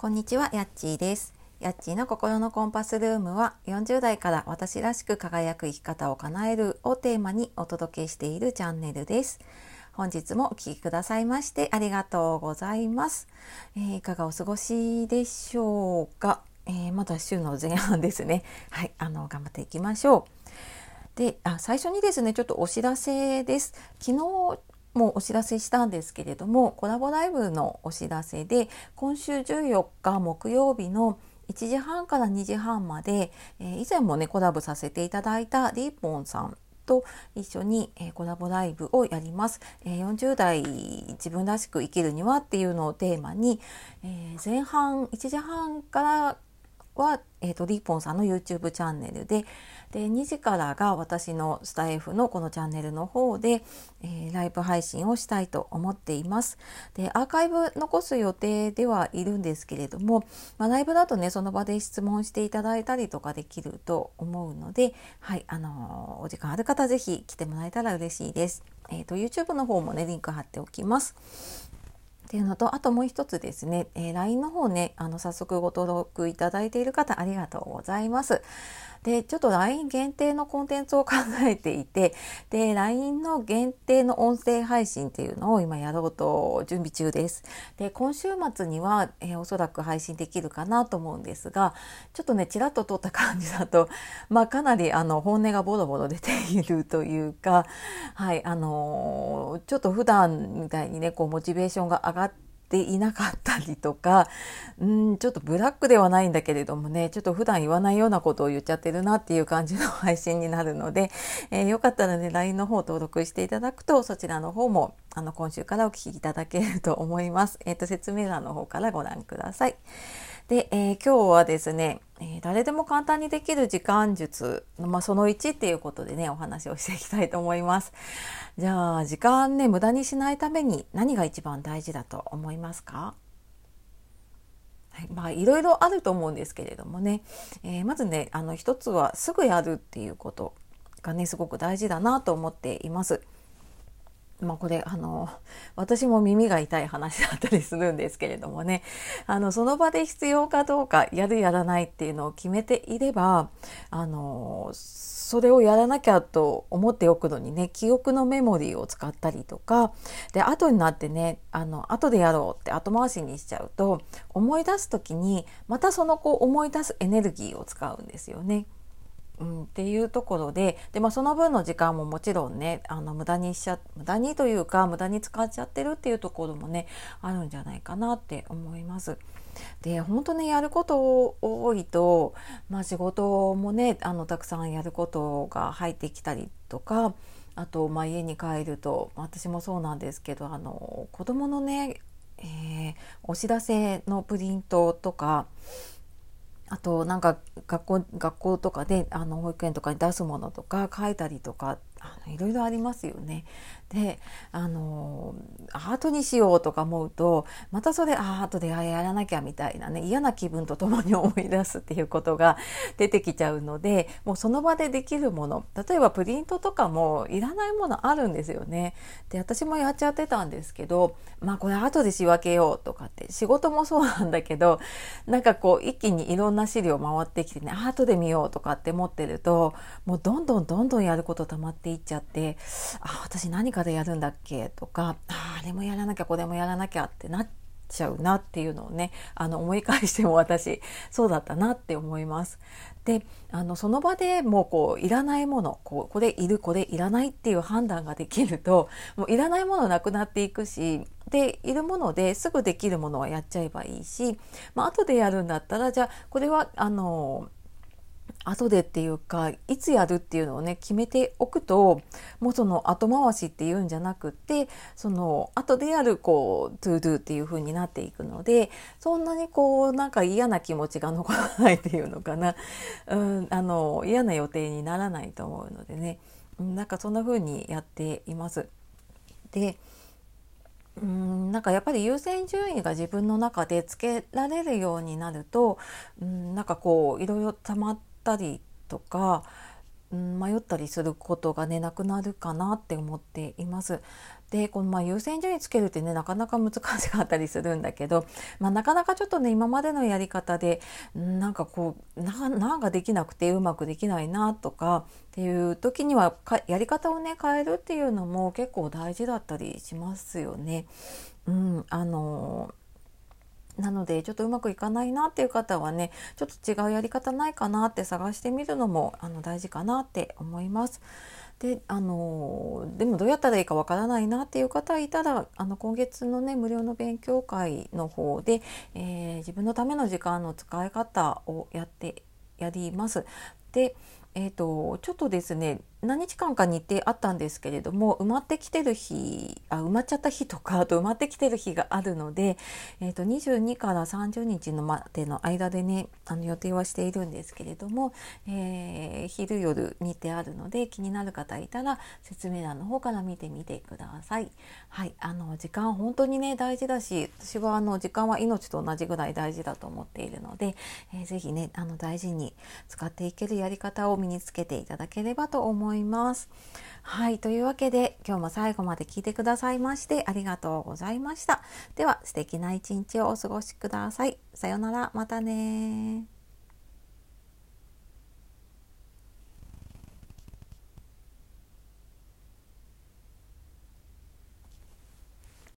こんにちは、やっちーです。やっちーの心のコンパスルームは40代から私らしく輝く生き方を叶えるをテーマにお届けしているチャンネルです。本日もお聴きくださいましてありがとうございます。えーいかがお過ごしでしょうか、えーまだ週の前半ですね。はい、あの、頑張っていきましょう。であ最初にですねちょっとお知らせです昨日もお知らせしたんですけれどもコラボライブのお知らせで今週14日木曜日の1時半から2時半まで、えー以前もねコラボさせていただいたリーポンさんと一緒に、えーコラボライブをやります、えー40代自分らしく生きるにはっていうのをテーマに、えー前半1時半からは、えー、とリーポンさんの YouTube チャンネルでで2時からが私のスタイフのこのチャンネルの方で、えーライブ配信をしたいと思っています。でアーカイブ残す予定ではいるんですけれども、まあ、ライブだとねその場で質問していただいたりとかできると思うので、はいあのーお時間ある方ぜひ来てもらえたら嬉しいです。えー、と YouTube の方もねリンク貼っておきます。っていうのとあともう一つですね、えー LINE の方ねあの早速ご登録いただいている方ありがとうございます。でちょっと LINE 限定のコンテンツを考えていてで LINE の限定の音声配信っていうのを今やろうと準備中です。で今週末には、えーおそらく配信できるかなと思うんですがちょっとねちらっと撮った感じだと、まあ、かなりあの本音がボロボロ出ているというか、はいあのーちょっと普段みたいにねこうモチベーションが上がってていなかったりとかうんちょっとブラックではないんだけれどもねちょっと普段言わないようなことを言っちゃってるなっていう感じの配信になるので、えーよかったらね LINE の方登録していただくとそちらの方もあの今週からお聞きいただけると思います。えー、と説明欄の方からご覧ください。で、えー今日はですね、えー誰でも簡単にできる時間術の、まあ、その1っていうことでねお話をしていきたいと思います。じゃあ時間ね無駄にしないために何が一番大事だと思いますか？い、まあいろいろあると思うんですけれどもね、えーまずねあの一つはすぐやるっていうことがねすごく大事だなと思っています。まあこれあの私も耳が痛い話だったりするんですけれどもねあのその場で必要かどうかやるやらないっていうのを決めていればあのそれをやらなきゃと思っておくのにね記憶のメモリーを使ったりとかで後になってねあの後でやろうって後回しにしちゃうと思い出す時にまたそのこう思い出すエネルギーを使うんですよね。うん、っていうところでで、まあ、その分の時間ももちろんねあの無駄にしちゃ無駄にというか無駄に使っちゃってるっていうところもねあるんじゃないかなって思います。で本当ねやること多いと、まあ、仕事もねあのたくさんやることが入ってきたりとかあと、まあ、家に帰ると私もそうなんですけどあの子供のね、えーお知らせのプリントとかあとなんか学校学校とかであの保育園とかに出すものとか書いたりとかあのいろいろありますよね。であのアートにしようとか思うとまたそれあー後でやらなきゃみたいなね嫌な気分とともに思い出すっていうことが出てきちゃうのでもうその場でできるもの例えばプリントとかもいらないものあるんですよね。で私もやっちゃってたんですけどまあこれ後で仕分けようとかって仕事もそうなんだけどなんかこう一気にいろんな資料回ってきてね後で見ようとかって思ってるともうどんどんどんどんやること溜まってていっちゃってあ私何かでやるんだっけとかああれもやらなきゃこれもやらなきゃってなっちゃうなっていうのをねあの思い返しても 私そうだったなって思います。であのその場でもうこういらないものこうこれいるこれいらないっていう判断ができるともういらないものなくなっていくしでいるものですぐできるものはやっちゃえばいいし、まあ後でやるんだったらじゃあこれはあの後でっていうかいつやるっていうのをね決めておくともうその後回しっていうんじゃなくってその後でやるこう To Do っていう風になっていくのでそんなにこうなんか嫌な気持ちが残らないっていうのかな、うん、あの嫌な予定にならないと思うのでねうんなんかそんな風にやっています。でうんなんかやっぱり優先順位が自分の中でつけられるようになるとうんなんかこういろいろ溜まってたりとかうん、迷ったりすることがねなくなるかなって思っています。でこのまあ優先順位つけるってねなかなか難しかったりするんだけど、まあ、なかなかちょっとね今までのやり方でなんかこうなんかできなくてうまくできないなとかっていう時にはやり方をね変えるっていうのも結構大事だったりしますよね。うん、あのなのでちょっとうまくいかないなっていう方はねちょっと違うやり方ないかなって探してみるのもあの大事かなって思います。であのでもどうやったらいいかわからないなっていう方いたらあの今月のね無料の勉強会の方で、えー、自分のための時間の使い方をやってやります。でえーと、ちょっとですね何日間か日程あったんですけれども埋まってきてる日あ埋まっちゃった日とかあと埋まってきてる日があるので、えーと、22から30日のまでの間でねあの予定はしているんですけれども、えー、昼夜日程あるので気になる方いたら説明欄の方から見てみてください。はい、あの時間本当にね大事だし私はあの時間は命と同じぐらい大事だと思っているので、えー、ぜひねあの大事に使っていけるやり方を身につけていただければと思います思います。はい、というわけで今日も最後まで聞いてくださいましてありがとうございました。では素敵な一日をお過ごしください。さようなら、またね